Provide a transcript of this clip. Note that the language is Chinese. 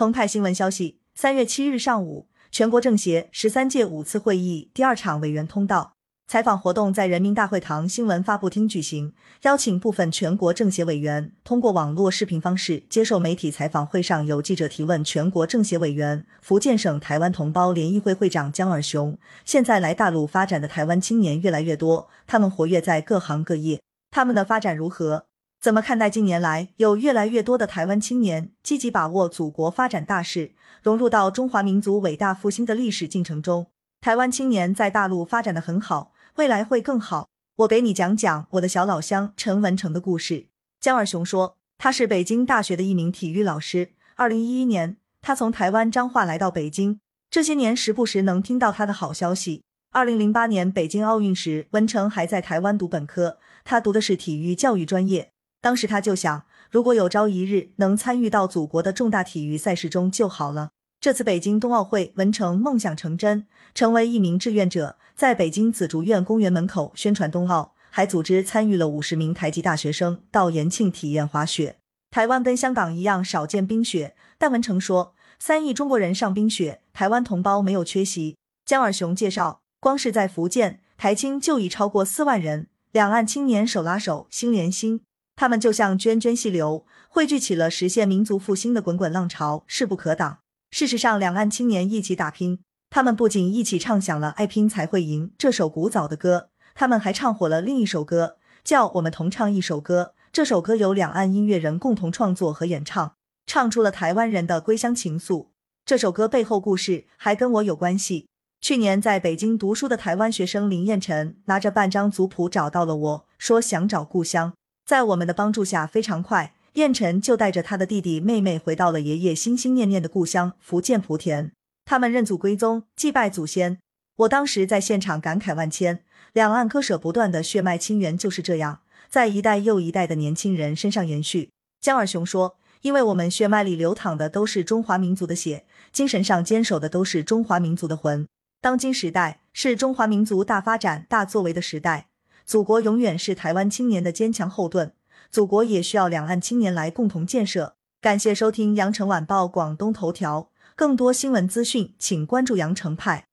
澎湃新闻消息，三月七日上午，全国政协十三届五次会议第二场委员通道采访活动在人民大会堂新闻发布厅举行，邀请部分全国政协委员通过网络视频方式接受媒体采访。会上有记者提问，全国政协委员、福建省台湾同胞联谊会会长江尔雄，现在来大陆发展的台湾青年越来越多，他们活跃在各行各业，他们的发展如何？怎么看待近年来有越来越多的台湾青年积极把握祖国发展大势，融入到中华民族伟大复兴的历史进程中？台湾青年在大陆发展的很好，未来会更好。我给你讲讲我的小老乡陈文成的故事。江二雄说，他是北京大学的一名体育老师。二零一一年，他从台湾彰化来到北京，这些年时不时能听到他的好消息。二零零八年北京奥运时，文成还在台湾读本科，他读的是体育教育专业。当时他就想，如果有朝一日能参与到祖国的重大体育赛事中就好了。这次北京冬奥会，文成梦想成真，成为一名志愿者，在北京紫竹院公园门口宣传冬奥，还组织参与了五十名台籍大学生到延庆体验滑雪。台湾跟香港一样少见冰雪，但文成说，三亿中国人上冰雪，台湾同胞没有缺席。江尔雄介绍，光是在福建台青就已超过四万人，两岸青年手拉手，心连心。他们就像涓涓细流，汇聚起了实现民族复兴的滚滚浪潮，势不可挡。事实上，两岸青年一起打拼，他们不仅一起唱响了“爱拼才会赢”这首古早的歌，他们还唱火了另一首歌，叫《我们同唱一首歌》。这首歌由两岸音乐人共同创作和演唱，唱出了台湾人的归乡情愫。这首歌背后故事还跟我有关系。去年在北京读书的台湾学生林彦辰，拿着半张族谱找到了我，说想找故乡。在我们的帮助下，非常快，燕晨就带着他的弟弟妹妹回到了爷爷心心念念的故乡福建莆田。他们认祖归宗，祭拜祖先。我当时在现场感慨万千，两岸割舍不断的血脉亲缘就是这样，在一代又一代的年轻人身上延续。江尔雄说：“因为我们血脉里流淌的都是中华民族的血，精神上坚守的都是中华民族的魂。当今时代是中华民族大发展、大作为的时代。”祖国永远是台湾青年的坚强后盾，祖国也需要两岸青年来共同建设。感谢收听羊城晚报广东头条，更多新闻资讯，请关注羊城派。